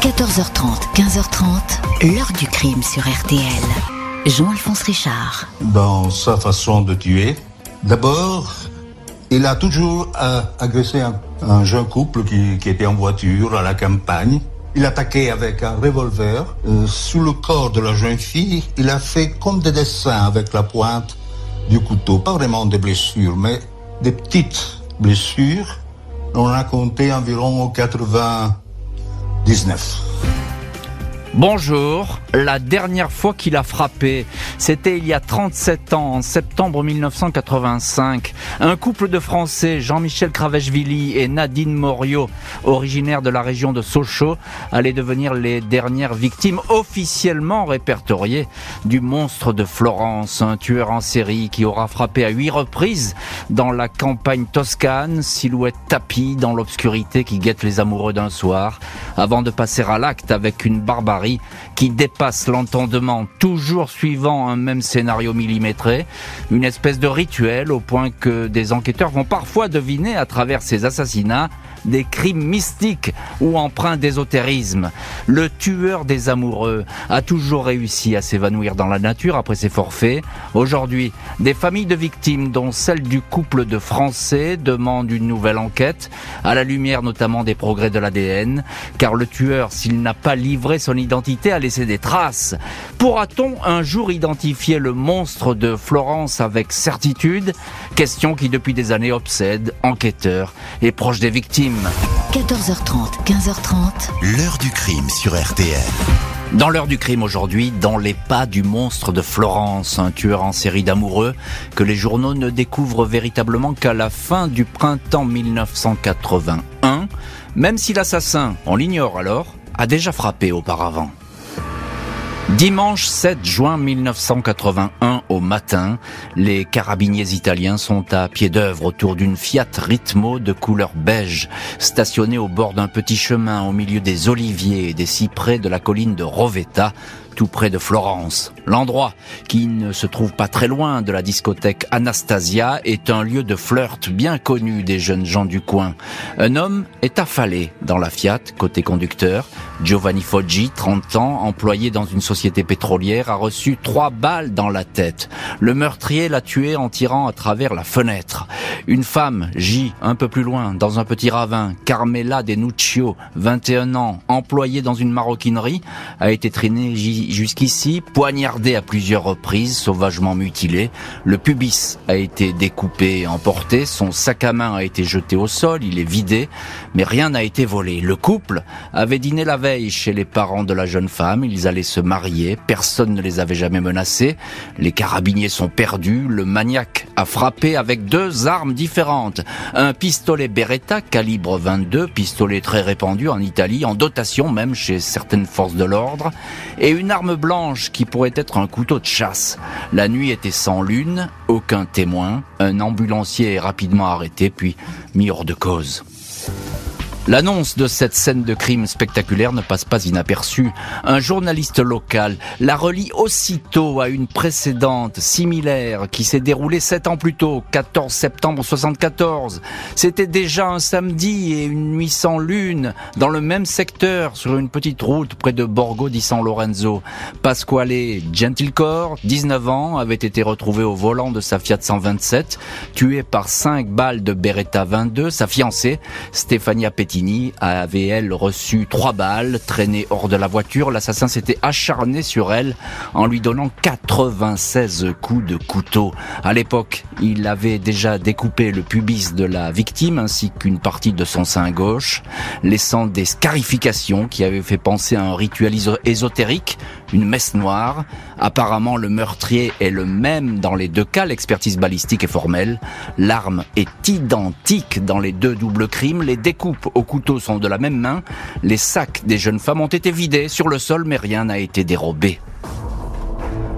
14h30, 15h30, l'heure du crime sur RTL. Jean-Alphonse Richard. Dans sa façon de tuer, d'abord, il a toujours euh, agressé un, un, jeune couple qui, était en voiture à la campagne. Il attaquait avec un revolver. Euh, sous le corps de la jeune fille, il a fait comme des dessins avec la pointe du couteau. Pas vraiment des blessures, mais des petites blessures. On a compté environ 99. Bonjour. La dernière fois qu'il a frappé, c'était il y a 37 ans, en septembre 1985. Un couple de Français, Jean-Michel Cravechvili et Nadine Morio, originaires de la région de Sochaux, allaient devenir les dernières victimes officiellement répertoriées du monstre de Florence, un tueur en série qui aura frappé à huit reprises dans la campagne toscane, silhouette tapie dans l'obscurité qui guette les amoureux d'un soir, avant de passer à l'acte avec une barbarie qui dépasse l'entendement, toujours suivant un même scénario millimétré, une espèce de rituel au point que des enquêteurs vont parfois deviner à travers ces assassinats des crimes mystiques ou empreints d'ésotérisme. Le tueur des amoureux a toujours réussi à s'évanouir dans la nature après ses forfaits. Aujourd'hui, des familles de victimes, dont celle du couple de Français, demandent une nouvelle enquête, à la lumière notamment des progrès de l'ADN, car le tueur, s'il n'a pas livré son identité, a laissé des traces. Pourra-t-on un jour identifier le monstre de Florence avec certitude? Question qui depuis des années obsède enquêteurs et proches des victimes. 14h30, 15h30. L'heure du crime sur RTL. Dans l'heure du crime aujourd'hui, dans les pas du monstre de Florence, un tueur en série d'amoureux que les journaux ne découvrent véritablement qu'à la fin du printemps 1981, même si l'assassin, on l'ignore alors, a déjà frappé auparavant. Dimanche 7 juin 1981 au matin, les carabiniers italiens sont à pied d'œuvre autour d'une Fiat Ritmo de couleur beige, stationnée au bord d'un petit chemin au milieu des oliviers et des cyprès de la colline de Rovetta, tout près de Florence. L'endroit, qui ne se trouve pas très loin de la discothèque Anastasia, est un lieu de flirt bien connu des jeunes gens du coin. Un homme est affalé dans la Fiat, côté conducteur. Giovanni Foggi, 30 ans, employé dans une société pétrolière, a reçu trois balles dans la tête. Le meurtrier l'a tué en tirant à travers la fenêtre. Une femme, J, un peu plus loin, dans un petit ravin, Carmela Denuccio, 21 ans, employée dans une maroquinerie, a été traînée jusqu'ici, poignardé à plusieurs reprises, sauvagement mutilé. Le pubis a été découpé et emporté, son sac à main a été jeté au sol, il est vidé, mais rien n'a été volé. Le couple avait dîné la veille chez les parents de la jeune femme, ils allaient se marier, personne ne les avait jamais menacés, les carabiniers sont perdus, le maniaque a frappé avec deux armes différentes. Un pistolet Beretta calibre 22, pistolet très répandu en Italie, en dotation même chez certaines forces de l'ordre, et une arme blanche qui pourrait être un couteau de chasse. La nuit était sans lune, aucun témoin, un ambulancier est rapidement arrêté puis mis hors de cause. L'annonce de cette scène de crime spectaculaire ne passe pas inaperçue. Un journaliste local la relie aussitôt à une précédente similaire qui s'est déroulée sept ans plus tôt, 14 septembre 74. C'était déjà un samedi et une nuit sans lune dans le même secteur sur une petite route près de Borgo di San Lorenzo. Pasquale Gentilcore, 19 ans, avait été retrouvé au volant de sa Fiat 127, tué par cinq balles de Beretta 22. Sa fiancée, Stefania Petit avait, elle, reçu trois balles, traînées hors de la voiture. L'assassin s'était acharné sur elle en lui donnant 96 coups de couteau. À l'époque, il avait déjà découpé le pubis de la victime ainsi qu'une partie de son sein gauche, laissant des scarifications qui avaient fait penser à un rituel ésotérique, une messe noire. Apparemment, le meurtrier est le même dans les deux cas, l'expertise balistique est formelle. L'arme est identique dans les deux doubles crimes, les découpes au couteau sont de la même main, les sacs des jeunes femmes ont été vidés sur le sol mais rien n'a été dérobé.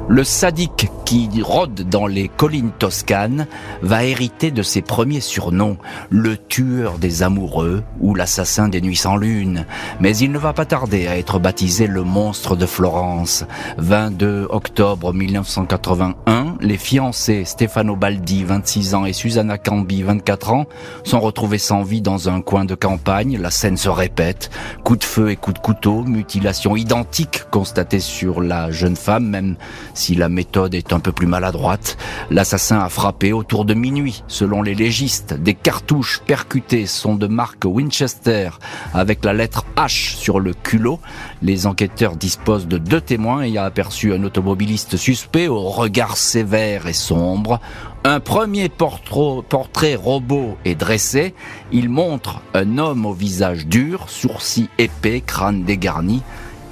Le sadique qui rôde dans les collines toscanes, va hériter de ses premiers surnoms, le tueur des amoureux ou l'assassin des nuits sans lune. Mais il ne va pas tarder à être baptisé le monstre de Florence. 22 octobre 1981, les fiancés Stefano Baldi, 26 ans, et Susanna Cambi, 24 ans, sont retrouvés sans vie dans un coin de campagne. La scène se répète. Coup de feu et coup de couteau, mutilation identique constatée sur la jeune femme, même si la méthode est un peu plus maladroite. L'assassin a frappé autour de minuit, selon les légistes. Des cartouches percutées sont de marque Winchester, avec la lettre H sur le culot. Les enquêteurs disposent de deux témoins et a aperçu un automobiliste suspect au regard sévère et sombre. Un premier portrait robot est dressé. Il montre un homme au visage dur, sourcils épais, crâne dégarni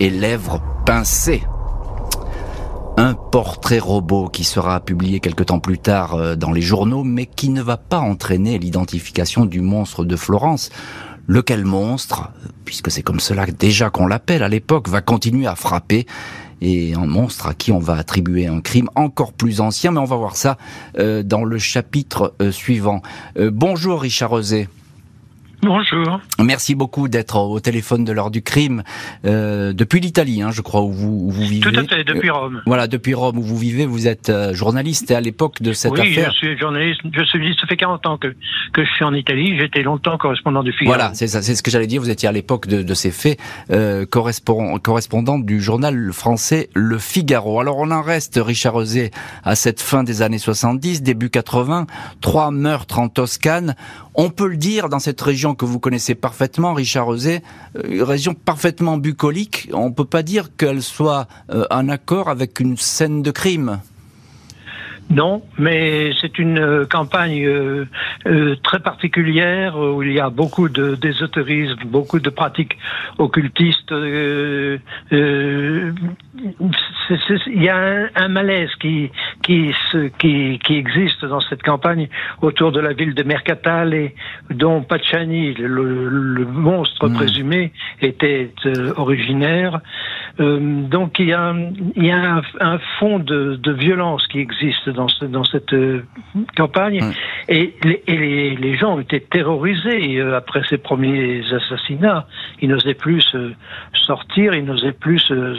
et lèvres pincées. Un portrait robot qui sera publié quelque temps plus tard euh, dans les journaux, mais qui ne va pas entraîner l'identification du monstre de Florence. Lequel monstre, puisque c'est comme cela déjà qu'on l'appelle à l'époque, va continuer à frapper et un monstre à qui on va attribuer un crime encore plus ancien, mais on va voir ça euh, dans le chapitre euh, suivant. Bonjour Richard Rosé. Bonjour. Merci beaucoup d'être au téléphone de l'heure du crime euh, depuis l'Italie, hein, je crois, où vous, où vous vivez. Tout à fait, depuis Rome. voilà, depuis Rome où vous vivez, vous êtes euh, journaliste et à l'époque de cette affaire. Oui, je suis journaliste. Je suis, ça fait 40 ans que, que je suis en Italie. J'étais longtemps correspondant du Figaro. Voilà, c'est ça, c'est ce que j'allais dire. Vous étiez à l'époque de, de, ces faits euh, correspondant, correspondant du journal français Le Figaro. Alors on en reste, Richard Rosé, à cette fin des années 70, début 80, trois meurtres en Toscane. On peut le dire dans cette région que vous connaissez parfaitement, Richard Rosé, euh, une région parfaitement bucolique. On ne peut pas dire qu'elle soit euh, en accord avec une scène de crime. Non, mais c'est une euh, campagne euh, euh, très particulière où il y a beaucoup de d'ésotérisme, beaucoup de pratiques occultistes. Euh, euh, il y a un, un, malaise qui qui, se, qui qui existe dans cette campagne autour de la ville de Mercatale et dont Pacciani, le, le monstre mmh. présumé, était originaire. donc il y a il y a un, un fond de, de violence qui existe dans, ce, dans cette euh, campagne. Mmh. Et, les, et les, les, gens ont été terrorisés euh, après ces premiers assassinats. Ils n'osaient plus sortir, ils n'osaient plus. Se...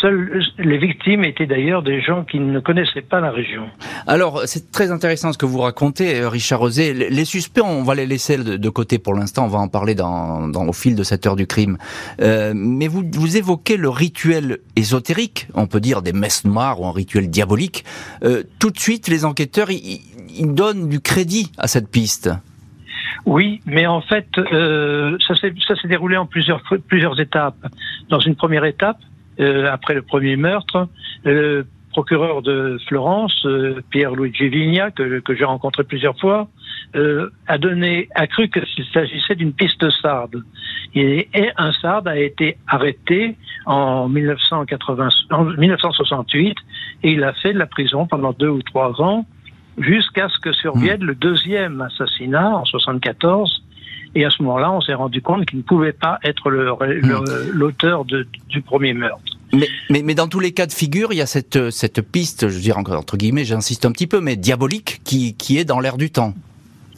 Seuls les victimes étaient d'ailleurs des gens qui ne connaissaient pas la région. Alors, c'est très intéressant ce que vous racontez, euh, Richard Rosé. Les suspects, on va les laisser de côté pour l'instant. On va en parler dans, dans, au fil de cette heure du crime. Euh, mais vous, vous évoquez le rituel ésotérique, on peut dire des messes noires ou un rituel diabolique. Euh, tout de suite, les enquêteurs, ils, donnent du crédit à cette piste. Oui, mais en fait, euh, ça s'est déroulé en plusieurs, plusieurs étapes. Dans une première étape, euh, après le premier meurtre, le procureur de Florence, euh, Pierre-Luigi Vigna, que, que j'ai rencontré plusieurs fois, euh, a donné, a cru qu'il s'agissait d'une piste sarde. Et, et, un sarde a été arrêté en, 1980, en 1968 et il a fait de la prison pendant deux ou trois ans jusqu'à ce que survienne mmh. le deuxième assassinat en 74. Et à ce moment-là, on s'est rendu compte qu'il ne pouvait pas être l'auteur mmh. du premier meurtre. Mais, mais, mais, dans tous les cas de figure, il y a cette, cette piste, je veux dire entre guillemets, j'insiste un petit peu, mais diabolique, qui, qui est dans l'air du temps.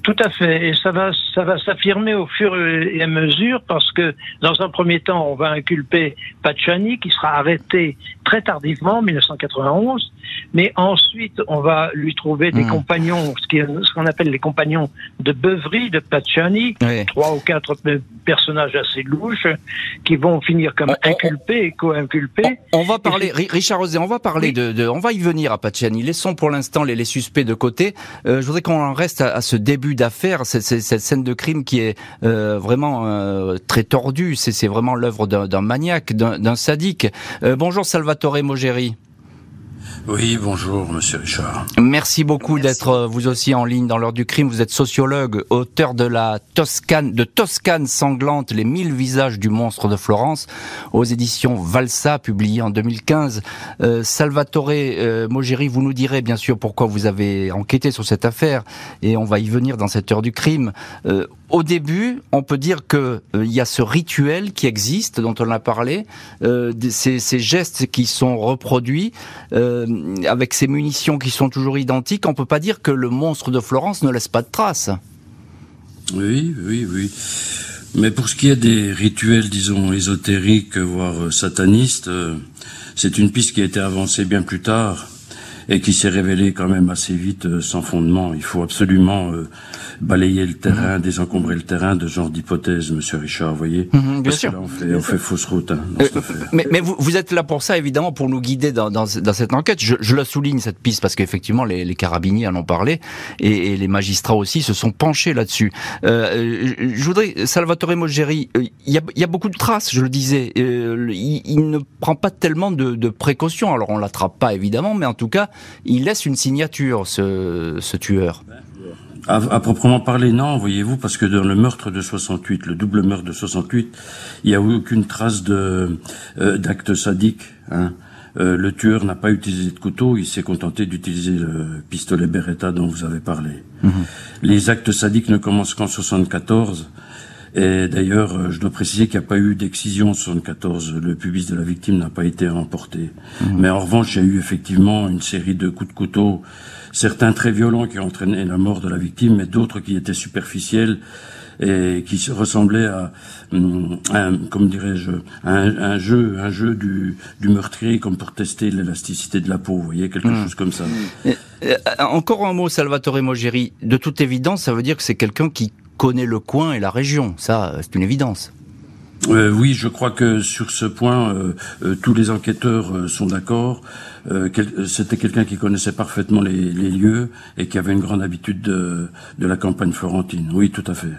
Tout à fait. Et ça va, ça va s'affirmer au fur et à mesure parce que, dans un premier temps, on va inculper Pachani, qui sera arrêté très tardivement, 1991. Mais ensuite, on va lui trouver des mmh. compagnons, ce qu'on appelle les compagnons de beuverie de Pachani, oui. trois ou quatre personnages assez louches, qui vont finir comme on, inculpés et co-inculpés. On, on, va parler, Richard Rosé, on va parler oui. de, de, on va y venir à Pachani. Laissons pour l'instant les, les, suspects de côté. Euh, je voudrais qu'on en reste à, à ce début d'affaire, cette, cette, scène de crime qui est euh, vraiment euh, très tordue. C'est vraiment l'œuvre d'un maniaque, d'un sadique. Euh, bonjour Salvatore Mogeri. Oui, bonjour, monsieur Richard. Merci beaucoup d'être euh, vous aussi en ligne dans l'heure du crime. Vous êtes sociologue, auteur de la Toscane, de Toscane sanglante, les mille visages du monstre de Florence, aux éditions Valsa, publié en 2015. Euh, Salvatore euh, Mogeri, vous nous direz bien sûr pourquoi vous avez enquêté sur cette affaire, et on va y venir dans cette heure du crime. Euh, au début, on peut dire que il euh, y a ce rituel qui existe, dont on a parlé, euh, ces, ces, gestes qui sont reproduits. Euh, euh, avec ces munitions qui sont toujours identiques, on peut pas dire que le monstre de Florence ne laisse pas de traces. Oui, oui, oui. Mais pour ce qui est des rituels, disons, ésotériques, voire satanistes, euh, c'est une piste qui a été avancée bien plus tard et qui s'est révélée quand même assez vite euh, sans fondement. Il faut absolument euh, balayer le terrain, mhm. désencombrer le terrain de ce genre d'hypothèse, Monsieur Richard, vous voyez mhm, Bien sûr. là, on fait, on fait fausse route. Hein, mais, mais vous, vous, êtes là pour ça, évidemment, pour nous guider dans, dans, dans cette enquête. Je, je, la souligne, cette piste, parce qu'effectivement, les, les, carabiniers en ont parlé, et, et, les magistrats aussi se sont penchés là-dessus. Euh, je voudrais, Salvatore Mogeri, il y, a, y, a, beaucoup de traces, je le disais. Euh, il, il, ne prend pas tellement de, de précautions. Alors, on l'attrape pas, évidemment, mais en tout cas, il laisse une signature, ce, ce tueur. À, à, proprement parler, non, voyez-vous, parce que dans le meurtre de 68, le double meurtre de 68, il n'y a eu aucune trace de euh, d'acte sadique. Hein. Euh, le tueur n'a pas utilisé de couteau, il s'est contenté d'utiliser le pistolet Beretta dont vous avez parlé. -hmm. Les actes sadiques ne commencent qu'en 74. Et d'ailleurs, euh, je dois préciser qu'il n'y a pas eu d'excision en 74. Le pubis de la victime n'a pas été remporté. Mmh. Mais en revanche, il y a eu effectivement une série de coups de couteau, certains très violents qui ont entraîné la mort de la victime, mais d'autres qui étaient superficiels et qui ressemblaient à, à comme dirais-je, un, un, jeu, un jeu du, du meurtrier comme pour tester l'élasticité de la peau. Vous voyez quelque mmh. chose comme ça. Et, et, encore un mot, Salvatore Mogeri. De toute évidence, ça veut dire que c'est quelqu'un qui connaît le coin et la région. Ça, c'est une évidence. Euh, oui, je crois que sur ce point, euh, euh, tous les enquêteurs sont d'accord. Quel, C'était quelqu'un qui connaissait parfaitement les, les, lieux et qui avait une grande habitude de, de la campagne florentine. Oui, tout à fait.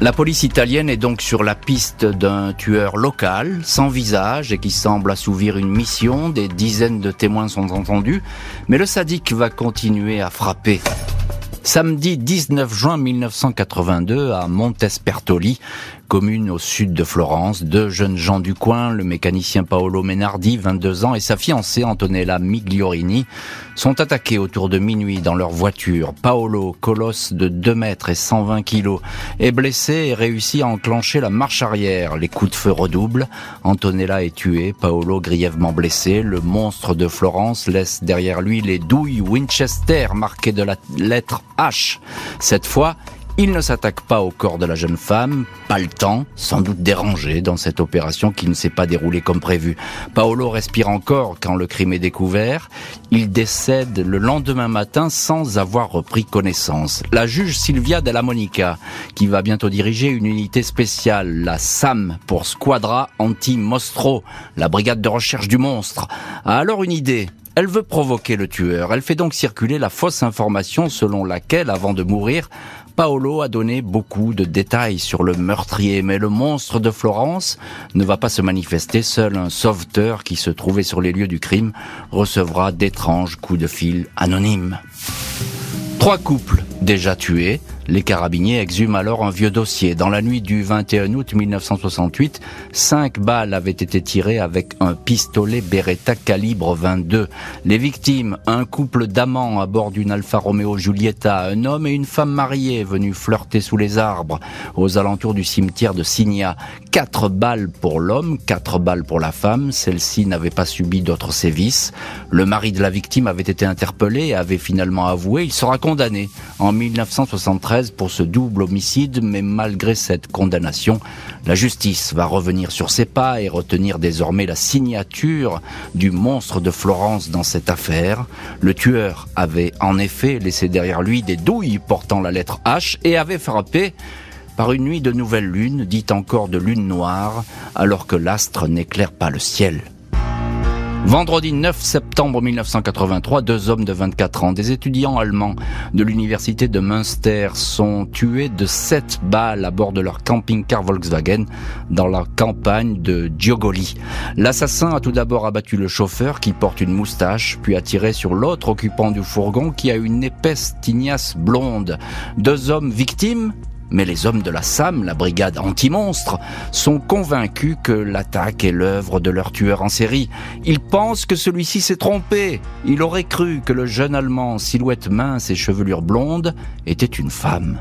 La police italienne est donc sur la piste d'un tueur local, sans visage et qui semble assouvir une mission. Des dizaines de témoins sont entendus, mais le sadique va continuer à frapper. Samedi 19 juin 1982 à Montespertoli, commune au sud de Florence, deux jeunes gens du coin, le mécanicien Paolo Menardi, 22 ans, et sa fiancée Antonella Migliorini, sont attaqués autour de minuit dans leur voiture. Paolo, colosse de 2 mètres et 120 kilos, est blessé et réussit à enclencher la marche arrière. Les coups de feu redoublent. Antonella est tuée, Paolo grièvement blessé. Le monstre de Florence laisse derrière lui les douilles Winchester marquées de la lettre H. Cette fois, il ne s'attaque pas au corps de la jeune femme, pas le temps, sans doute dérangé dans cette opération qui ne s'est pas déroulée comme prévu. Paolo respire encore quand le crime est découvert. Il décède le lendemain matin sans avoir repris connaissance. La juge Silvia Della Monica, qui va bientôt diriger une unité spéciale, la SAM pour Squadra Anti-Mostro, la brigade de recherche du monstre, a alors une idée. Elle veut provoquer le tueur. Elle fait donc circuler la fausse information selon laquelle, avant de mourir, Paolo a donné beaucoup de détails sur le meurtrier, mais le monstre de Florence ne va pas se manifester. Seul un sauveteur qui se trouvait sur les lieux du crime recevra d'étranges coups de fil anonymes. Trois couples déjà tués, les carabiniers exhument alors un vieux dossier. Dans la nuit du 21 août 1968, cinq balles avaient été tirées avec un pistolet Beretta calibre 22. Les victimes, un couple d'amants à bord d'une Alfa Romeo Giulietta, un homme et une femme mariée venus flirter sous les arbres aux alentours du cimetière de Signa. Quatre balles pour l'homme, quatre balles pour la femme. Celle-ci n'avait pas subi d'autres sévices. Le mari de la victime avait été interpellé et avait finalement avoué. Il sera condamné en 1973 pour ce double homicide, mais malgré cette condamnation, la justice va revenir sur ses pas et retenir désormais la signature du monstre de Florence dans cette affaire. Le tueur avait en effet laissé derrière lui des douilles portant la lettre H et avait frappé par une nuit de nouvelle lune, dite encore de lune noire, alors que l'astre n'éclaire pas le ciel. Vendredi 9 septembre 1983, deux hommes de 24 ans, des étudiants allemands de l'université de Münster, sont tués de sept balles à bord de leur camping-car Volkswagen dans la campagne de Giogoli. L'assassin a tout d'abord abattu le chauffeur qui porte une moustache, puis a tiré sur l'autre occupant du fourgon qui a une épaisse tignasse blonde. Deux hommes victimes Mais les hommes de la SAM, la brigade anti-monstre, sont convaincus que l'attaque est l'œuvre de leur tueur en série. Ils pensent que celui-ci s'est trompé. Il aurait cru que le jeune Allemand, silhouette mince et chevelure blonde, était une femme.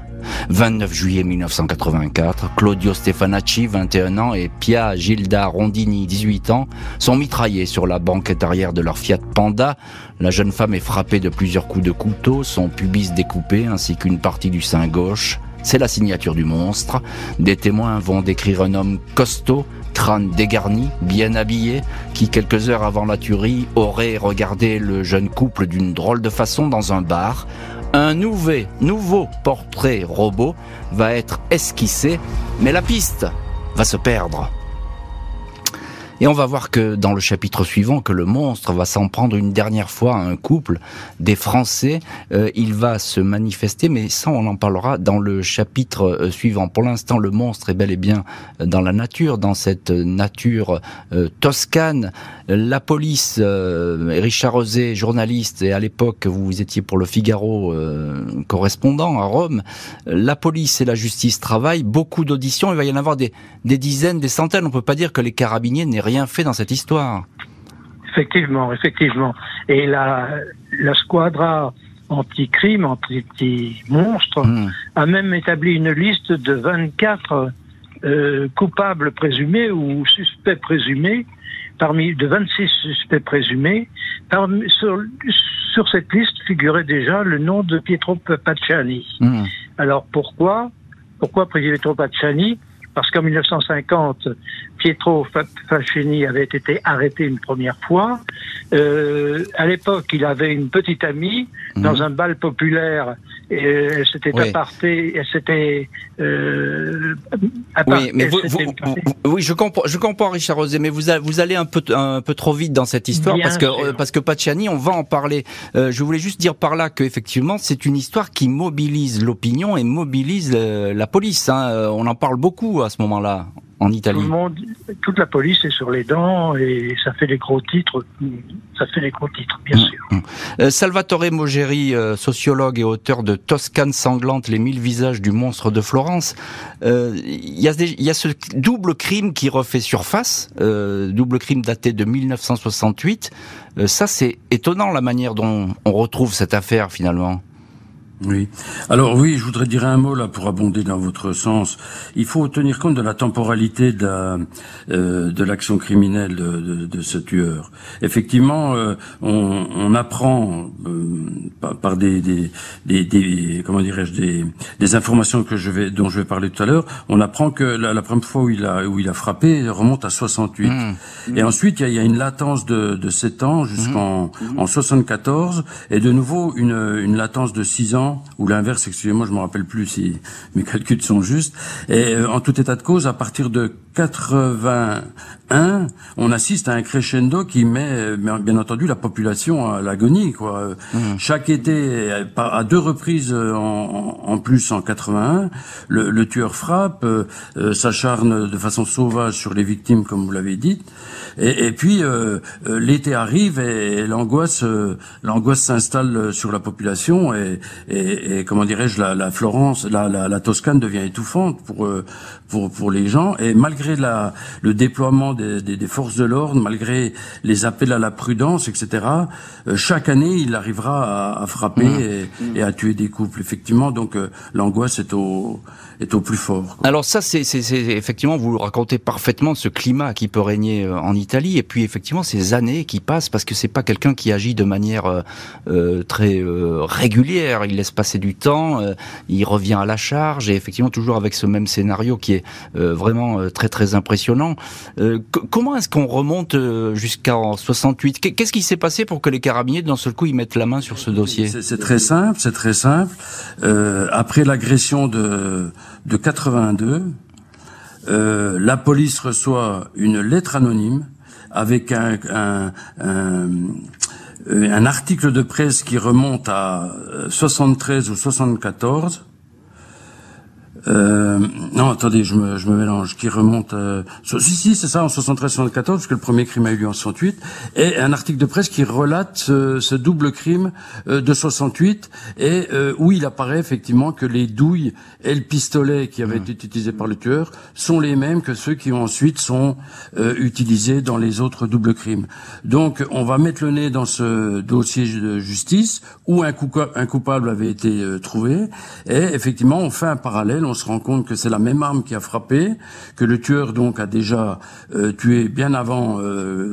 29 juillet 1984, Claudio Stefanacci, 21 ans, et Pia Gilda Rondini, 18 ans, sont mitraillés sur la banquette arrière de leur Fiat Panda. La jeune femme est frappée de plusieurs coups de couteau, son pubis découpé ainsi qu'une partie du sein gauche. C'est la signature du monstre. Des témoins vont décrire un homme costaud, crâne dégarni, bien habillé, qui quelques heures avant la tuerie aurait regardé le jeune couple d'une drôle de façon dans un bar. Un nouveau, nouveau portrait robot va être esquissé, mais la piste va se perdre. Et on va voir que dans le chapitre suivant, que le monstre va s'en prendre une dernière fois à un couple des Français. Euh, il va se manifester, mais ça on en parlera dans le chapitre euh, suivant. Pour l'instant, le monstre est bel et bien dans la nature, dans cette nature euh, toscane. La police, Richard Rosé, journaliste, et à l'époque vous étiez pour le Figaro correspondant à Rome. La police et la justice travaillent, beaucoup d'auditions. Il va y en avoir des, dizaines, des centaines. On peut pas dire que les carabiniers n'aient rien fait dans cette histoire. Effectivement, effectivement. Et la, la squadra anti-crime, anti-monstre, hmm. a même établi une liste de 24 euh, coupables présumés ou suspects présumés, parmi de 26 suspects présumés. Parmi, sur, sur, cette liste figurait déjà le nom de Pietro Pacciani. Hmm. Alors pourquoi? Pourquoi Pietro Pacciani parce qu'en 1950, Pietro Fascini avait été arrêté une première fois. Euh, à l'époque, il avait une petite amie dans mhm. un bal populaire. Et elle s'était oui. apartée, elle s'était. Euh, oui, mais vous, vous, oui, je comprends, je comprends, Richard Rosé, mais vous, vous allez un peu, un peu trop vite dans cette histoire parce que parce que Pacciani, on va en parler. Euh, je voulais juste dire par là que effectivement, c'est une histoire qui mobilise l'opinion et mobilise euh, la police. Hein. Euh, on en parle beaucoup à ce moment-là en Italie. Tout le monde, toute la police est sur les dents et ça fait les gros titres. Ça fait les gros titres, bien mmh, sûr. Mmh. Euh, Salvatore Mogeri, euh, sociologue et auteur de Toscane sanglante, les mille visages du monstre de Florence. Euh, il y, a y a ce double crime qui refait surface, double crime daté de 1968. ça, c'est étonnant la manière dont on retrouve cette affaire finalement. Oui. Alors oui, je voudrais dire un mot là pour abonder dans votre sens. Il faut tenir compte de la temporalité de la, euh, de l'action criminelle de, de, de, ce tueur. Effectivement, euh, on, on, apprend euh, par, par des, des, des, des, comment dirais-je des, des informations que je vais dont je vais parler tout à l'heure. On apprend que la, la, première fois où il a où il a frappé remonte à 68. Mmh. Et ensuite il y a, y a une latence de, de 7 ans jusqu'en mmh. en 74 et de nouveau une, une latence de 6 ans ou l'inverse, excusez-moi, je me rappelle plus si mes calculs sont justes. Et euh, en tout état de cause, à partir de 81, on assiste à un crescendo qui met, euh, bien entendu, la population à l'agonie. Quoi. Mmh. Chaque été, à deux reprises en, plus en 81, le, le tueur frappe, euh, s'acharne de façon sauvage sur les victimes, comme vous l'avez dit. Et, et puis l'été arrive et, l'angoisse, l'angoisse s'installe sur la population et, et, et comment dirais-je, la, la, Florence, la, la, la, Toscane devient étouffante pour euh, pour pour les gens. Et malgré la, le déploiement des, des, des forces de l'ordre, malgré les appels à la prudence, etc., euh, chaque année il arrivera à, à frapper mmh. et, mmh. et, à tuer des couples. Effectivement, donc euh, l'angoisse est au est au plus fort. Quoi. Alors ça, c'est effectivement, vous racontez parfaitement ce climat qui peut régner en Italie, et puis effectivement ces années qui passent parce que c'est pas quelqu'un qui agit de manière euh, très euh, régulière. Il laisse passer du temps, euh, il revient à la charge et effectivement toujours avec ce même scénario qui est euh, vraiment euh, très très impressionnant. comment est-ce qu'on remonte jusqu'en 68 Qu'est-ce qui s'est passé pour que les carabiniers d'un seul coup ils mettent la main sur ce dossier? C'est très simple, c'est très simple. après l'agression de de 82, la police reçoit une lettre anonyme avec un, un, un, euh, un article de presse qui remonte à 73 euh, ou 74, Euh, non, attendez, je me, je me mélange. Qui remonte euh, Si, si, c'est ça, en 73-74, parce que le premier crime a eu lieu en 68. Et un article de presse qui relate ce, ce double crime euh, de 68, et euh, où il apparaît effectivement que les douilles et le pistolet qui avaient mmh. été utilisés par le tueur sont les mêmes que ceux qui ensuite sont euh, utilisés dans les autres doubles crimes. Donc, on va mettre le nez dans ce dossier de justice où un, un coupable avait été trouvé, et effectivement, on fait un parallèle on se rend compte que c'est la même arme qui a frappé, que le tueur donc a déjà euh, tué bien avant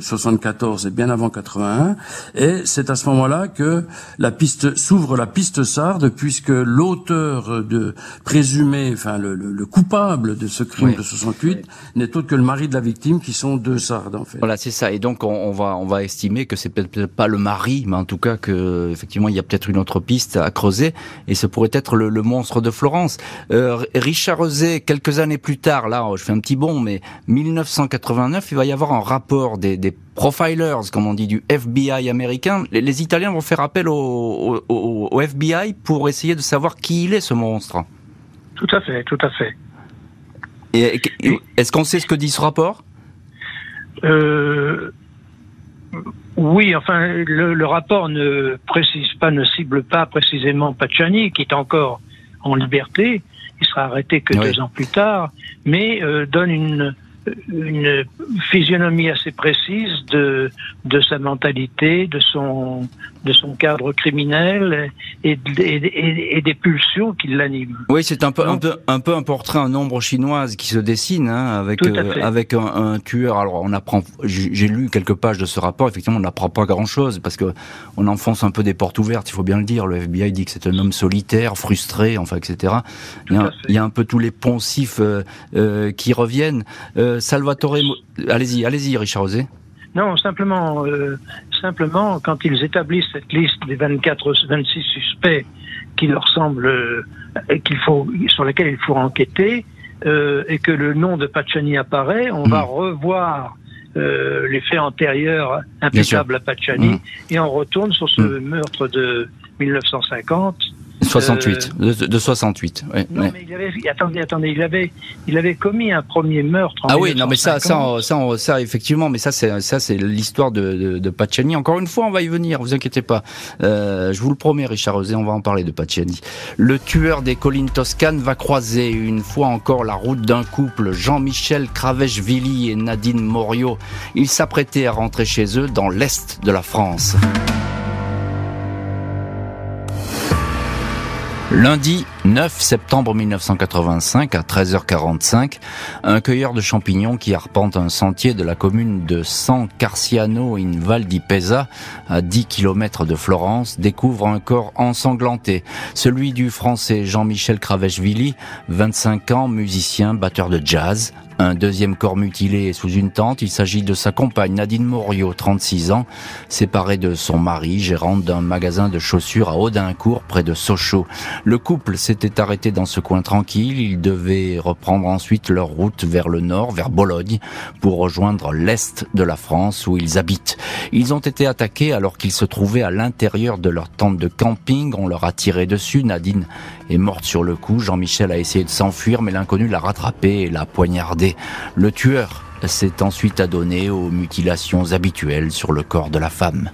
74 euh, et bien avant 81, et c'est à ce moment-là que la piste s'ouvre la piste sarde, puisque l'auteur de présumé, enfin le, coupable de ce crime de 68 n'est autre que le mari de la victime, qui sont deux sardes en fait. Voilà, c'est ça. Et donc on, va on va estimer que c'est peut-être pas le mari, mais en tout cas que effectivement il y a peut-être une autre piste à creuser, et ce pourrait être le, monstre de Florence. Euh, Richard Rosé, quelques années plus tard, là, je fais un petit bond, mais 1989, il va y avoir un rapport des, profilers, comme on dit, du FBI américain. Les, Italiens vont faire appel au, FBI pour essayer de savoir qui il est, ce monstre. Tout à fait, tout à fait. Et, est-ce qu'on sait ce que dit ce rapport? Euh, Oui, enfin, le, le, rapport ne précise pas, ne cible pas précisément Pacciani, qui est encore en liberté, il sera arrêté que deux ans plus tard, mais euh, donne une une physionomie assez précise de, de sa mentalité, de son, de son cadre criminel et, et, des pulsions qui l'animent. Oui, c'est un peu, un peu, un peu un portrait en ombre chinoise qui se dessine hein, avec, euh, avec un, tueur. Alors, on apprend, j'ai lu quelques pages de ce rapport, effectivement, on n'apprend pas grand chose parce que on enfonce un peu des portes ouvertes, il faut bien le dire. Le FBI dit que c'est un homme solitaire, frustré, enfin, etc. Il y, a, il y, a, un peu tous les poncifs euh, euh, qui reviennent. Salvatore, allez-y, allez-y, Richard Osé. Non, simplement, euh, simplement, quand ils établissent cette liste des 24, 26 suspects qui leur semblent, euh, qu'il faut, sur lesquels il faut enquêter, euh, et que le nom de Pacciani apparaît, on va hmm. revoir les faits antérieurs imputables à Pacciani, hmm. et on retourne sur ce hmm. meurtre de 1950 68, euh, de, 68. Ouais, non, mais il avait, attendez, attendez, il avait, il avait commis un premier meurtre. En ah oui, non, mais ça, ça, ça, ça, effectivement, mais ça, c'est, ça, c'est l'histoire de, de, de, Pacciani. Encore une fois, on va y venir, vous inquiétez pas. Euh, je vous le promets, Richard Rosé, on va en parler de Pacciani. Le tueur des collines toscanes va croiser une fois encore la route d'un couple, Jean-Michel Cravèche-Villy et Nadine Morio. Ils s'apprêtaient à rentrer chez eux dans l'est de la France. Lundi 9 septembre 1985 à 13h45, un cueilleur de champignons qui arpente un sentier de la commune de San Carciano in Val di Pesa, à 10 km de Florence, découvre un corps ensanglanté, celui du français Jean-Michel Cravechvili, 25 ans, musicien, batteur de jazz, un deuxième corps mutilé sous une tente. Il s'agit de sa compagne Nadine Morio, 36 ans, séparée de son mari, gérante d'un magasin de chaussures à Audincourt, près de Sochaux. Le couple s'était arrêté dans ce coin tranquille. Ils devaient reprendre ensuite leur route vers le nord, vers Bologne, pour rejoindre l'est de la France où ils habitent. Ils ont été attaqués alors qu'ils se trouvaient à l'intérieur de leur tente de camping. On leur a tiré dessus. Nadine est morte sur le coup. Jean-Michel a essayé de s'enfuir, mais l'inconnu l'a rattrapé et l'a poignardé. Le tueur s'est ensuite adonné aux mutilations habituelles sur le corps de la femme.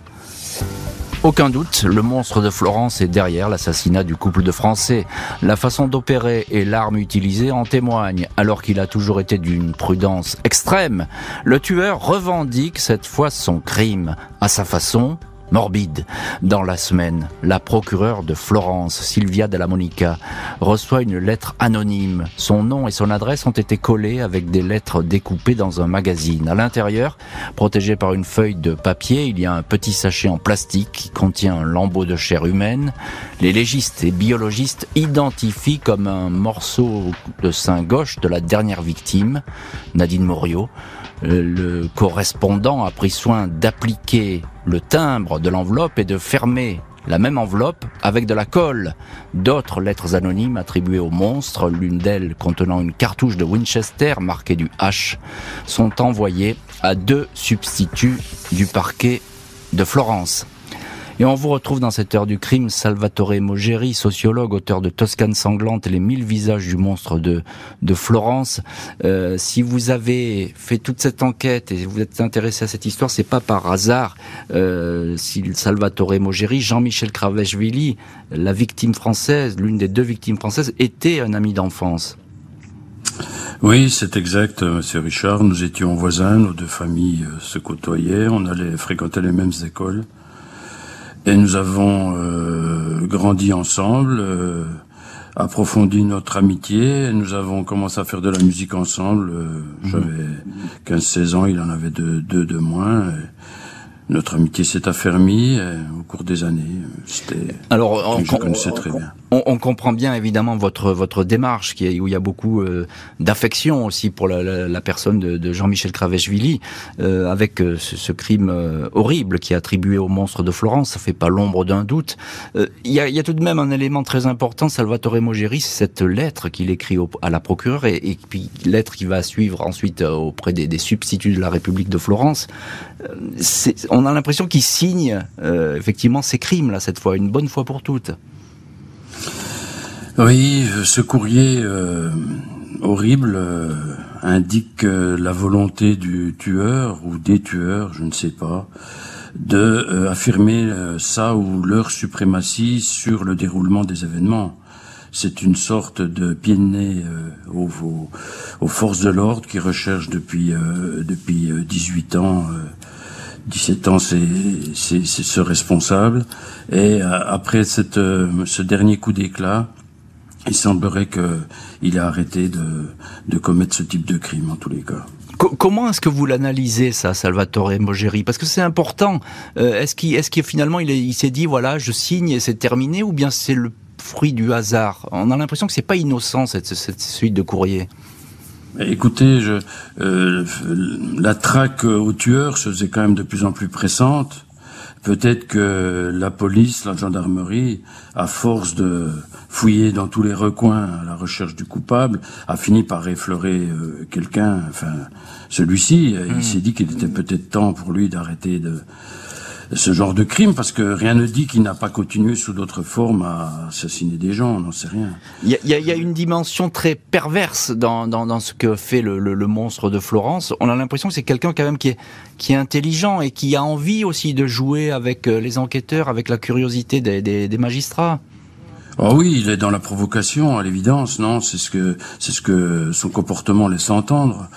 Aucun doute, le monstre de Florence est derrière l'assassinat du couple de Français. La façon d'opérer et l'arme utilisée en témoignent, alors qu'il a toujours été d'une prudence extrême. Le tueur revendique cette fois son crime, à sa façon, morbide. Dans la semaine, la procureure de Florence, Sylvia Della Monica, reçoit une lettre anonyme. Son nom et son adresse ont été collés avec des lettres découpées dans un magazine. À l'intérieur, protégé par une feuille de papier, il y a un petit sachet en plastique qui contient un lambeau de chair humaine. Les légistes et biologistes identifient comme un morceau de sein gauche de la dernière victime, Nadine Morio. Euh, le correspondant a pris soin d'appliquer le timbre de l'enveloppe et de fermer la même enveloppe avec de la colle. D'autres lettres anonymes attribuées au monstre, l'une d'elles contenant une cartouche de Winchester marquée du H, sont envoyées à deux substituts du parquet de Florence. Et on vous retrouve dans cette heure du crime Salvatore Mogeri, sociologue, auteur de Toscane sanglante et les mille visages du monstre de, Florence. Euh, si vous avez fait toute cette enquête et vous êtes intéressé à cette histoire, c'est pas par hasard euh, si Salvatore Mogeri, Jean-Michel Kraveshvili, la victime française, l'une des deux victimes françaises, était un ami d'enfance. Oui, c'est exact, Monsieur Richard. Nous étions voisins, nos deux familles euh, se côtoyaient, on allait fréquenter les mêmes écoles. Et nous avons euh, grandi ensemble, euh, approfondi notre amitié. Nous avons commencé à faire de la musique ensemble. Euh, mhm. J'avais 15-16 ans, il en avait deux, deux de moins. Notre amitié s'est affermie au cours des années. C'était alors je connaissais très bien. on, on, comprend bien évidemment votre votre démarche qui où il y a beaucoup euh, d'affection aussi pour la, la, la personne de, de Jean-Michel Kraveshvili euh, avec euh, ce, ce, crime euh, horrible qui est attribué au monstre de Florence. Ça fait pas l'ombre d'un doute. Il y a, y, a, tout de même un élément très important Salvatore Mogeri c'est cette lettre qu'il écrit au, à la procureure et, et, puis lettre qui va suivre ensuite auprès des, des, substituts de la République de Florence on a l'impression qu'il signe effectivement ces crimes là cette fois une bonne fois pour toutes oui, ce courrier euh, horrible euh, indique euh, la volonté du tueur ou des tueurs, je ne sais pas, de euh, affirmer ça ou leur suprématie sur le déroulement des événements. C'est une sorte de pied de nez aux, forces de l'ordre qui recherchent depuis depuis 18 ans. 17 ans, c'est ce responsable. Et après cette, ce dernier coup d'éclat, il semblerait qu'il a arrêté de, de commettre ce type de crime en tous les cas. Comment est-ce que vous l'analysez ça, Salvatore Mogeri? Parce que c'est important. Euh, est-ce qu'il, finalement il, il s'est dit voilà, je signe et c'est terminé, ou bien c'est le fruit du hasard? On a l'impression que c'est pas innocent cette, cette suite de courriers. Écoutez, je, euh, la traque au tueur se faisait quand même de plus en plus pressante. Peut-être que la police, la gendarmerie, à force de fouiller dans tous les recoins à la recherche du coupable, a fini par effleurer euh, quelqu'un. Enfin, celui-ci, il hmm. s'est dit qu'il était peut-être temps pour lui d'arrêter de ce genre de crime parce que rien ne dit qu'il n'a pas continué sous d'autres formes à assassiner des gens, on n'en sait rien. Il y, a une dimension très perverse dans, ce que fait le, monstre de Florence. On a l'impression que c'est quelqu'un quand même qui est, intelligent et qui a envie aussi de jouer avec euh, les enquêteurs, avec la curiosité des magistrats. Oh oui, il est dans la provocation, à l'évidence, non? C'est ce que c'est ce que son comportement laisse entendre.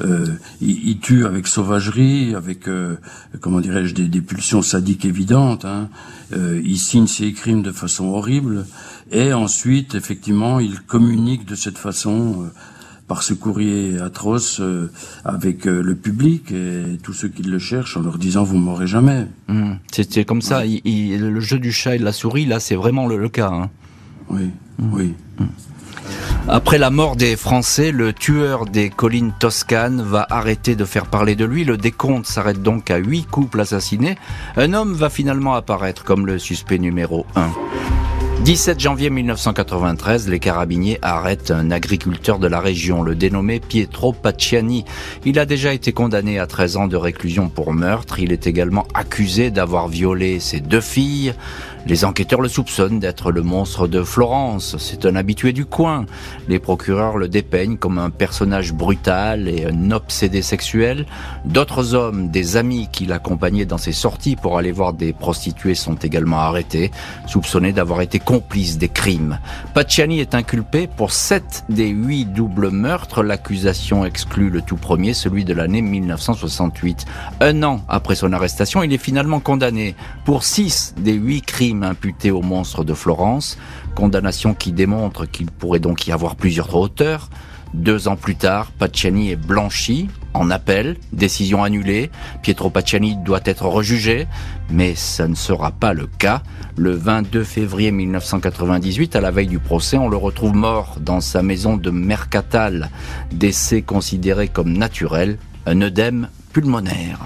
Euh, il, il, tue avec sauvagerie, avec euh, comment dirais-je des, des, pulsions sadiques évidentes. Hein. Euh, il signe ses crimes de façon horrible, et ensuite, effectivement, il communique de cette façon euh, par ce courrier atroce euh, avec euh, le public et tous ceux qui le cherchent en leur disant vous m'aurez jamais. Mmh. C'est comme ça. Il, il, le jeu du chat et de la souris, là, c'est vraiment le, le cas. Hein. Oui, oui. Après la mort des Français, le tueur des collines toscanes va arrêter de faire parler de lui. Le décompte s'arrête donc à huit couples assassinés. Un homme va finalement apparaître comme le suspect numéro 1. 17 janvier 1993, les carabiniers arrêtent un agriculteur de la région, le dénommé Pietro Pacciani. Il a déjà été condamné à 13 ans de réclusion pour meurtre. Il est également accusé d'avoir violé ses deux filles. Les enquêteurs le soupçonnent d'être le monstre de Florence. C'est un habitué du coin. Les procureurs le dépeignent comme un personnage brutal et un obsédé sexuel. D'autres hommes, des amis qui l'accompagnaient dans ses sorties pour aller voir des prostituées sont également arrêtés, soupçonnés d'avoir été complices des crimes. Pacciani est inculpé pour sept des huit doubles meurtres. L'accusation exclut le tout premier, celui de l'année 1968. Un an après son arrestation, il est finalement condamné pour six des huit crimes imputé au monstre de Florence, condamnation qui démontre qu'il pourrait donc y avoir plusieurs auteurs. Deux ans plus tard, Pacciani est blanchi en appel, décision annulée. Pietro Pacciani doit être rejugé, mais ça ne sera pas le cas. Le 22 février 1998, à la veille du procès, on le retrouve mort dans sa maison de Mercatal, décès considéré comme naturel, un œdème pulmonaire.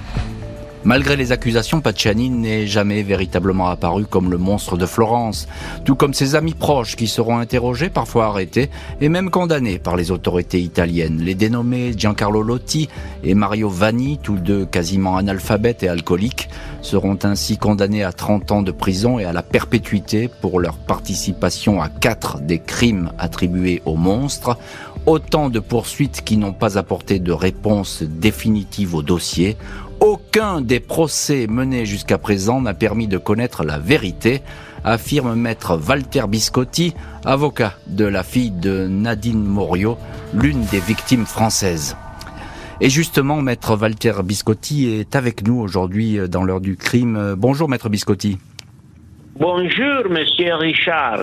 Malgré les accusations, Pacciani n'est jamais véritablement apparu comme le monstre de Florence, tout comme ses amis proches qui seront interrogés, parfois arrêtés et même condamnés par les autorités italiennes. Les dénommés Giancarlo Lotti et Mario Vanni, tous deux quasiment analphabètes et alcooliques, seront ainsi condamnés à 30 ans de prison et à la perpétuité pour leur participation à quatre des crimes attribués aux monstres. Autant de poursuites qui n'ont pas apporté de réponse définitive au dossier. Aucun des procès menés jusqu'à présent n'a permis de connaître la vérité, affirme maître Walter Biscotti, avocat de la fille de Nadine Morio, l'une des victimes françaises. Et justement, maître Walter Biscotti est avec nous aujourd'hui dans l'heure du crime. Bonjour maître Biscotti. Bonjour, monsieur Richard.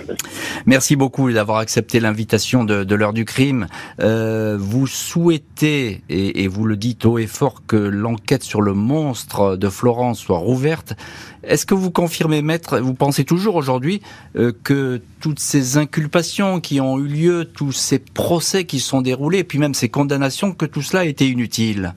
Merci beaucoup d'avoir accepté l'invitation de, l'heure du crime. Euh, vous souhaitez, et, vous le dites haut et fort, que l'enquête sur le monstre de Florence soit rouverte. Est-ce que vous confirmez, maître, vous pensez toujours aujourd'hui euh, que toutes ces inculpations qui ont eu lieu, tous ces procès qui sont déroulés, et puis même ces condamnations, que tout cela a été inutile?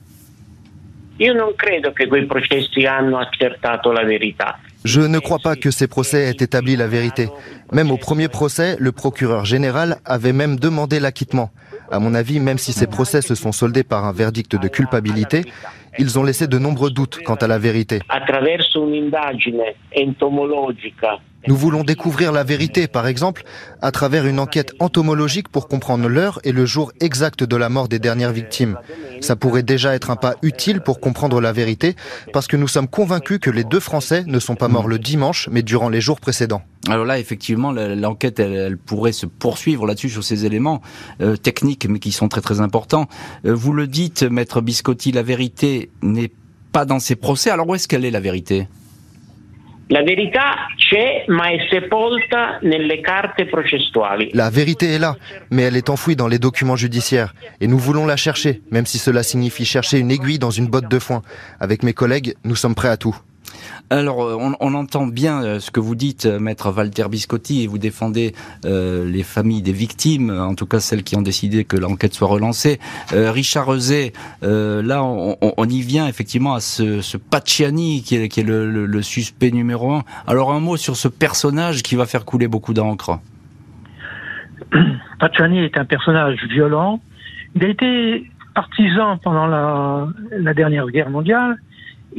Io non credo che quei processi hanno accertato la verità. Je ne crois pas que ces procès aient établi la vérité. Même au premier procès, le procureur général avait même demandé l'acquittement. À mon avis, même si ces procès se sont soldés par un verdict de culpabilité, ils ont laissé de nombreux doutes quant à la vérité. Nous voulons découvrir la vérité, par exemple, à travers une enquête entomologique pour comprendre l'heure et le jour exact de la mort des dernières victimes. Ça pourrait déjà être un pas utile pour comprendre la vérité, parce que nous sommes convaincus que les deux Français ne sont pas morts le dimanche, mais durant les jours précédents. Alors là, effectivement, l'enquête, elle, pourrait se poursuivre là-dessus sur ces éléments euh, techniques, mais qui sont très très importants. Euh, vous le dites, maître Biscotti, la vérité n'est pas dans ces procès. Alors où est-ce qu'elle est la vérité? La La vérité est là, mais elle est enfouie dans les documents judiciaires. Et nous voulons la chercher, même si cela signifie chercher une aiguille dans une botte de foin. Avec mes collègues, nous sommes prêts à tout. Alors, euh, on, entend bien euh, ce que vous dites, euh, maître Walter Biscotti, et vous défendez les familles des victimes, en tout cas celles qui ont décidé que l'enquête soit relancée. Richard Rezé, là, on, y vient effectivement à ce, ce Pacciani qui est, le, suspect numéro un. Alors, un mot sur ce personnage qui va faire couler beaucoup d'encre. Pacciani est un personnage violent. Il a été partisan pendant la dernière guerre mondiale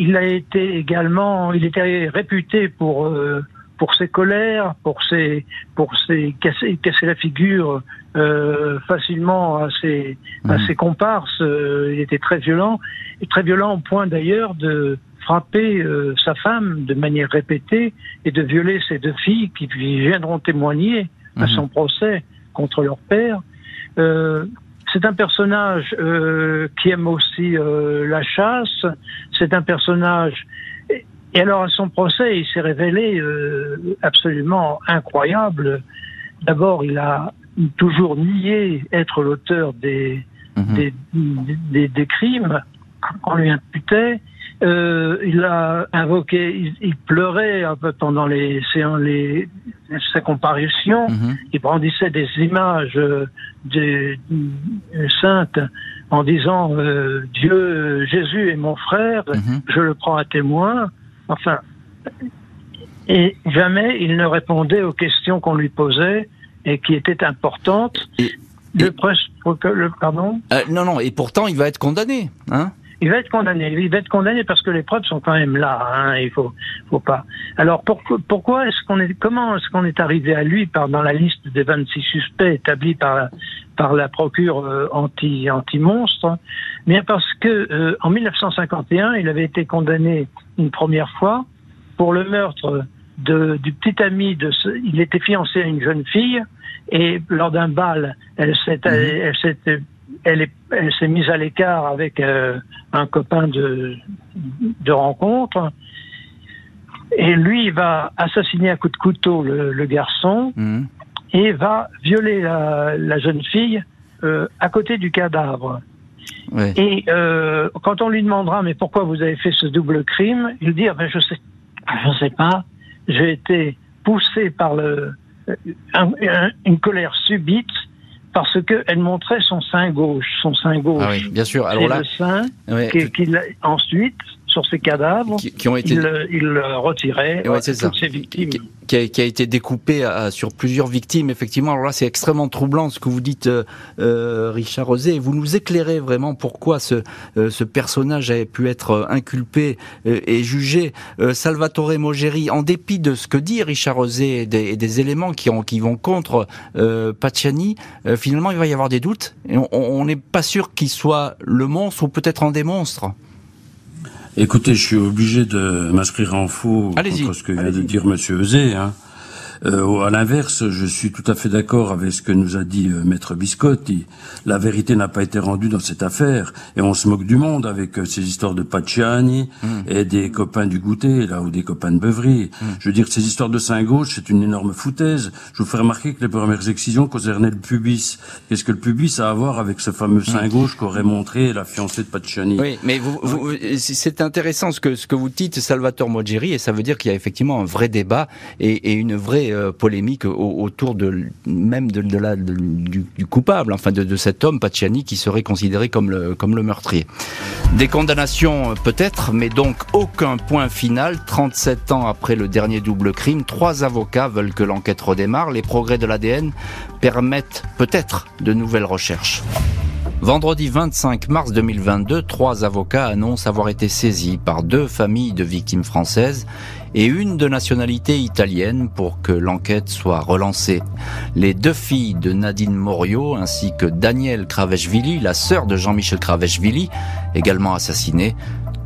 il a été également, il était réputé pour euh, pour ses colères, pour ses pour ses casser, casser la figure euh, facilement à ses à mhm. ses comparses. Euh, il était très violent, et très violent au point d'ailleurs de frapper sa femme de manière répétée et de violer ses deux filles qui viendront témoigner à mhm. son procès contre leur père. C'est un personnage euh, qui aime aussi euh, la chasse. C'est un personnage. Et alors à son procès, il s'est révélé euh, absolument incroyable. D'abord, il a toujours nié être l'auteur des, mhm. des, des, des, crimes qu'on lui imputait. Euh, il a invoqué, il, pleurait un peu pendant les, les, sa comparution. Mhm. Il brandissait des images euh, de, saintes en disant euh, Dieu, Jésus est mon frère, mhm. je le prends à témoin. Enfin, et jamais il ne répondait aux questions qu'on lui posait et qui étaient importantes. Et, le, le, pardon? Euh, Non, non, et pourtant il va être condamné. Hein il va être condamné. Il va être condamné parce que les preuves sont quand même là. Hein, il faut, faut pas. Alors pourquoi, pourquoi est-ce qu'on est, comment est-ce qu'on est arrivé à lui par dans la liste des 26 suspects établis par par la procure euh, anti anti monstre Bien parce que euh, en 1951, il avait été condamné une première fois pour le meurtre de, du petit ami de. Ce, il était fiancé à une jeune fille et lors d'un bal, elle s'est, mhm. elle s'est elle s'est mise à l'écart avec euh, un copain de, de rencontre. Et lui, il va assassiner à coup de couteau le, garçon mhm. et va violer la, jeune fille euh, à côté du cadavre. Et euh, quand on lui demandera mais pourquoi vous avez fait ce double crime, il dit ah ben, je sais, je sais pas, j'ai été poussé par le, une colère subite parce qu'elle montrait son sein gauche. Son sein gauche. Ah oui, bien sûr. Alors là, le sein. Qui, ensuite, sur ces cadavres, qui, ont été... il, retirait toutes ces victimes. Qui, a, qui, a, été découpé sur plusieurs victimes, effectivement. Alors là, c'est extrêmement troublant ce que vous dites, euh, euh Richard Rosé. Vous nous éclairez vraiment pourquoi ce, euh, ce personnage avait pu être inculpé euh, et jugé. Salvatore Mogeri, en dépit de ce que dit Richard Rosé et des, éléments qui, ont, qui vont contre Pacciani, finalement, il va y avoir des doutes. Et on n'est pas sûr qu'il soit le monstre ou peut-être un des monstres. Écoutez, je suis obligé de m'inscrire en faux contre ce que vient de dire Monsieur Eusé. Hein. Euh, à l'inverse, je suis tout à fait d'accord avec ce que nous a dit euh, Maître Biscotti. La vérité n'a pas été rendue dans cette affaire, et on se moque du monde avec euh, ces histoires de Pacciani hmm. et des copains du goûter, là, ou des copains de Beuvry. Hmm. Je veux dire, ces histoires de Saint-Gauche, c'est une énorme foutaise. Je vous ferai remarquer que les premières excisions concernaient le pubis. Qu'est-ce que le pubis a à voir avec ce fameux hmm. Saint-Gauche qu'aurait montré la fiancée de Pacciani Oui, mais vous, vous, c'est intéressant ce que, ce que vous dites, Salvatore Mogeri, et ça veut dire qu'il y a effectivement un vrai débat et, et une vraie euh, polémique autour de même de, la, du, coupable, enfin de, cet homme Pacciani qui serait considéré comme le, comme le meurtrier. Des condamnations peut-être, mais donc aucun point final. 37 ans après le dernier double crime, trois avocats veulent que l'enquête redémarre. Les progrès de l'ADN permettent peut-être de nouvelles recherches. Vendredi 25 mars 2022, trois avocats annoncent avoir été saisis par deux familles de victimes françaises et une de nationalité italienne pour que l'enquête soit relancée. Les deux filles de Nadine Morio ainsi que Danielle Kraveshvili, la sœur de Jean-Michel Kraveshvili, également assassinée,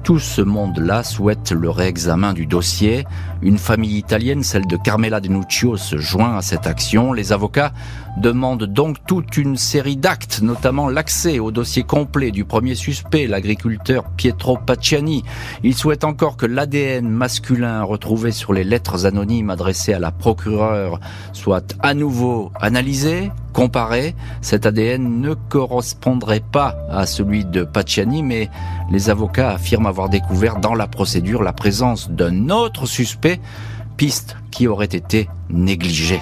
tout ce monde-là souhaite le réexamen du dossier. Une famille italienne, celle de Carmela Denuccio, se joint à cette action. Les avocats demandent donc toute une série d'actes, notamment l'accès au dossier complet du premier suspect, l'agriculteur Pietro Pacciani. Ils souhaitent encore que l'ADN masculin retrouvé sur les lettres anonymes adressées à la procureure soit à nouveau analysé, comparé. Cet ADN ne correspondrait pas à celui de Pacciani, mais les avocats affirment avoir découvert dans la procédure la présence d'un autre suspect, piste qui aurait été négligée.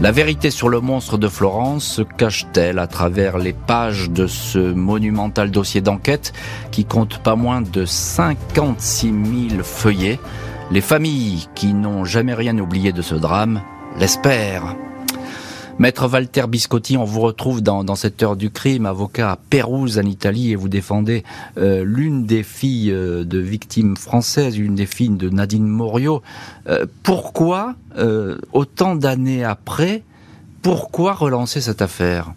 La vérité sur le monstre de Florence se cache-t-elle à travers les pages de ce monumental dossier d'enquête qui compte pas moins de 56 000 feuillets? Les familles qui n'ont jamais rien oublié de ce drame l'espèrent. Maître Walter Biscotti, on vous retrouve dans, cette heure du crime, avocat à Pérouse en Italie, et vous défendez euh, l'une des filles euh, de victimes françaises, une des filles de Nadine Morio. Euh, pourquoi, autant d'années après, pourquoi relancer cette affaire?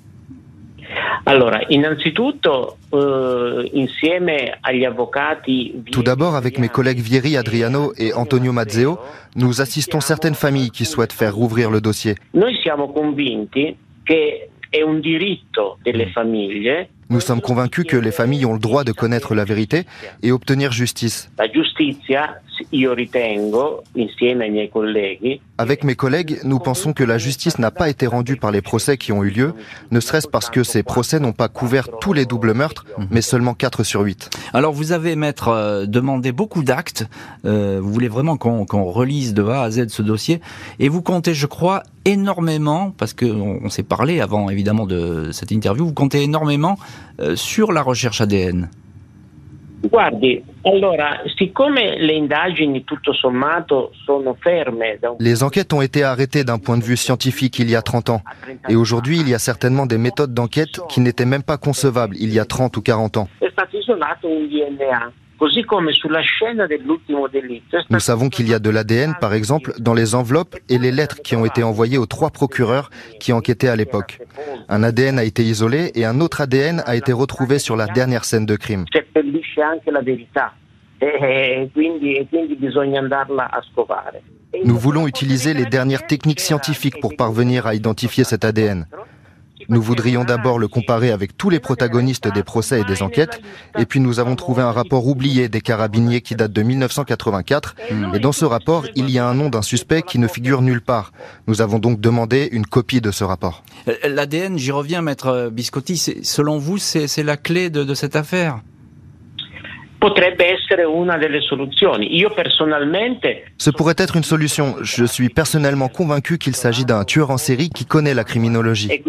Allora, innanzitutto, eh, insieme agli avvocati... Tout d'abord, avec mes collègues Vieri Adriano et Antonio Mazzeo, nous assistons certaines familles qui souhaitent faire rouvrir le dossier. Noi siamo convinti che è un diritto delle famiglie nous sommes convaincus que les familles ont le droit de connaître la vérité et obtenir justice. Avec mes collègues, nous pensons que la justice n'a pas été rendue par les procès qui ont eu lieu, ne serait-ce parce que ces procès n'ont pas couvert tous les doubles meurtres, mais seulement 4 sur 8. Alors vous avez, maître, euh, demandé beaucoup d'actes. Euh, vous voulez vraiment qu'on relise de A à Z ce dossier. Et vous comptez, je crois, énormément, parce qu'on on, s'est parlé avant évidemment de cette interview, vous comptez énormément euh, sur la recherche ADN. Guardi, allora, siccome le indagini tutto sommato sono ferme Les enquêtes ont été arrêtées d'un point de vue scientifique il y a 30 ans. Et aujourd'hui, il y a certainement des méthodes d'enquête qui n'étaient même pas concevables il y a 30 ou 40 ans. È stato isolato un DNA. Nous savons qu'il y a de l'ADN, par exemple, dans les enveloppes et les lettres qui ont été envoyées aux trois procureurs qui enquêtaient à l'époque. Un ADN a été isolé et un autre ADN a été retrouvé sur la dernière scène de crime. Nous voulons utiliser les dernières techniques scientifiques pour parvenir à identifier cet ADN. Nous voudrions d'abord le comparer avec tous les protagonistes des procès et des enquêtes, et puis nous avons trouvé un rapport oublié des carabiniers qui date de 1984, et dans ce rapport, il y a un nom d'un suspect qui ne figure nulle part. Nous avons donc demandé une copie de ce rapport. Euh, L'ADN, j'y reviens, maître Biscotti, selon vous, c'est la clé de, de cette affaire? Ce pourrait être une solution. Je suis personnellement convaincu qu'il s'agit d'un tueur en série qui connaît la criminologie. E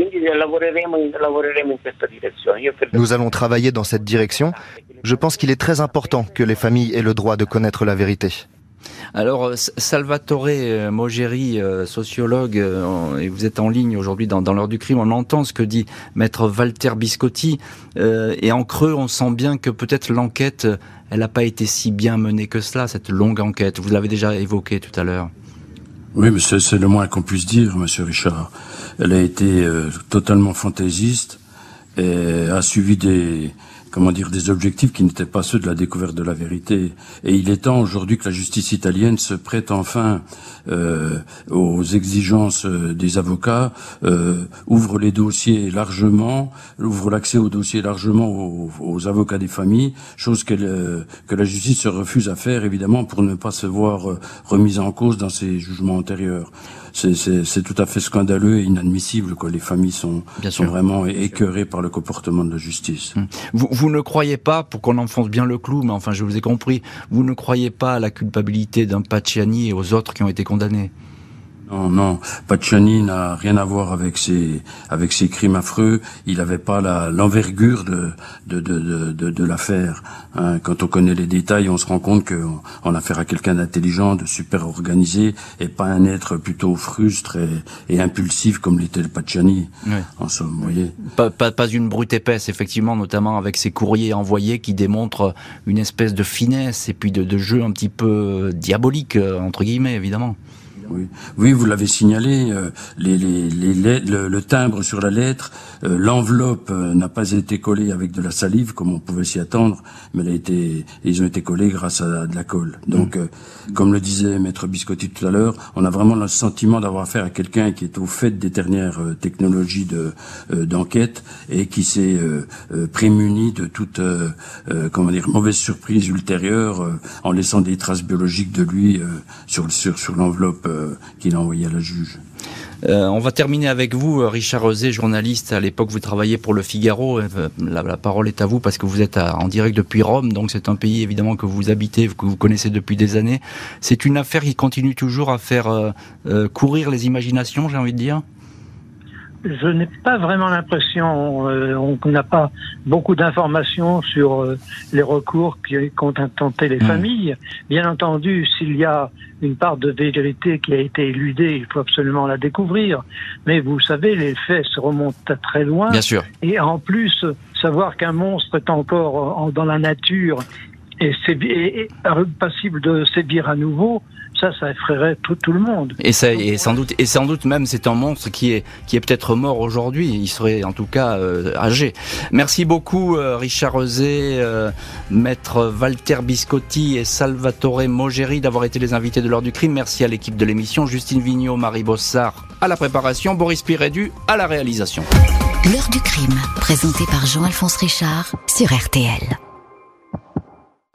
Nous allons travailler dans cette direction Je pense qu'il est très important que les familles aient le droit de connaître la vérité. Alors, euh, Salvatore euh, Mogeri, euh, sociologue, et vous êtes en ligne aujourd'hui dans, l'heure du crime, on entend ce que dit maître Walter Biscotti, et en creux, on sent bien que peut-être l'enquête, elle n'a pas été si bien menée que cela, cette longue enquête. Vous l'avez déjà évoqué tout à l'heure. Oui, mais c'est le moins qu'on puisse dire, monsieur Richard. Elle a été totalement fantaisiste et a suivi des, comment dire, des objectifs qui n'étaient pas ceux de la découverte de la vérité. Et il est temps aujourd'hui que la justice italienne se prête enfin euh, aux exigences euh, des avocats, euh, ouvre les dossiers largement, ouvre l'accès aux dossiers largement aux, avocats des familles, chose que, la justice se refuse à faire, évidemment, pour ne pas se voir remise en cause dans ses jugements antérieurs c'est tout à fait scandaleux et inadmissible. Quoi. Les familles sont, sont vraiment écœurées par le comportement de la justice. Hum. Vous, vous ne croyez pas, pour qu'on enfonce bien le clou, mais enfin je vous ai compris, vous ne croyez pas à la culpabilité d'un Paciani et aux autres qui ont été condamnés? Non, non, Pacciani n'a rien à voir avec ces avec ces crimes affreux. Il n'avait pas l'envergure de de, de, de, de l'affaire. Hein. Quand on connaît les détails, on se rend compte qu'on on a affaire à quelqu'un d'intelligent, de super organisé, et pas un être plutôt frustre et, et impulsif comme l'était le Pacciani. En somme, vous voyez. Pas, pas, pas une brute épaisse, effectivement, notamment avec ses courriers envoyés qui démontrent une espèce de finesse et puis de, de jeu un petit peu diabolique entre guillemets, évidemment. Oui, oui vous l'avez signalé, euh, les, les, les, le, timbre sur la lettre, euh, l'enveloppe euh, n'a pas été collée avec de la salive comme on pouvait s'y attendre, mais elle a été, ils ont été collés grâce à de la colle. Donc, mm. comme le disait Maître Biscotti tout à l'heure, on a vraiment le sentiment d'avoir affaire à quelqu'un qui est au fait des dernières technologies de d'enquête et qui s'est prémuni de toute comment dire mauvaise surprise ultérieure en laissant des traces biologiques de lui sur sur sur l'enveloppe euh, qu'il a envoyé à la juge. Euh, on va terminer avec vous, euh, Richard Rosé, journaliste. À l'époque, vous travailliez pour le Figaro. La, parole est à vous parce que vous êtes en direct depuis Rome, donc c'est un pays évidemment que vous habitez, que vous connaissez depuis des années. C'est une affaire qui continue toujours à faire courir les imaginations, j'ai envie de dire je n'ai pas vraiment l'impression, euh, on n'a pas beaucoup d'informations sur euh, les recours qu'ont intenté les hmm. familles. Bien entendu, s'il y a une part de vérité qui a été éludée, il faut absolument la découvrir. Mais vous savez, les faits se remontent à très loin. Bien sûr. Et en plus, savoir qu'un monstre est encore dans la nature et, est passible de sévir à nouveau, ça, ça effraierait tout, tout le monde. Et, ça, et sans doute, et sans doute même, c'est un monstre qui est, qui est peut-être mort aujourd'hui. Il serait en tout cas euh, âgé. Merci beaucoup, euh, Richard Rosé, euh, maître Walter Biscotti et Salvatore Mogeri d'avoir été les invités de l'heure du crime. Merci à l'équipe de l'émission, Justine Vignot, Marie Bossard à la préparation, Boris Pirédu à la réalisation. L'heure du crime, présenté par Jean-Alphonse Richard sur RTL.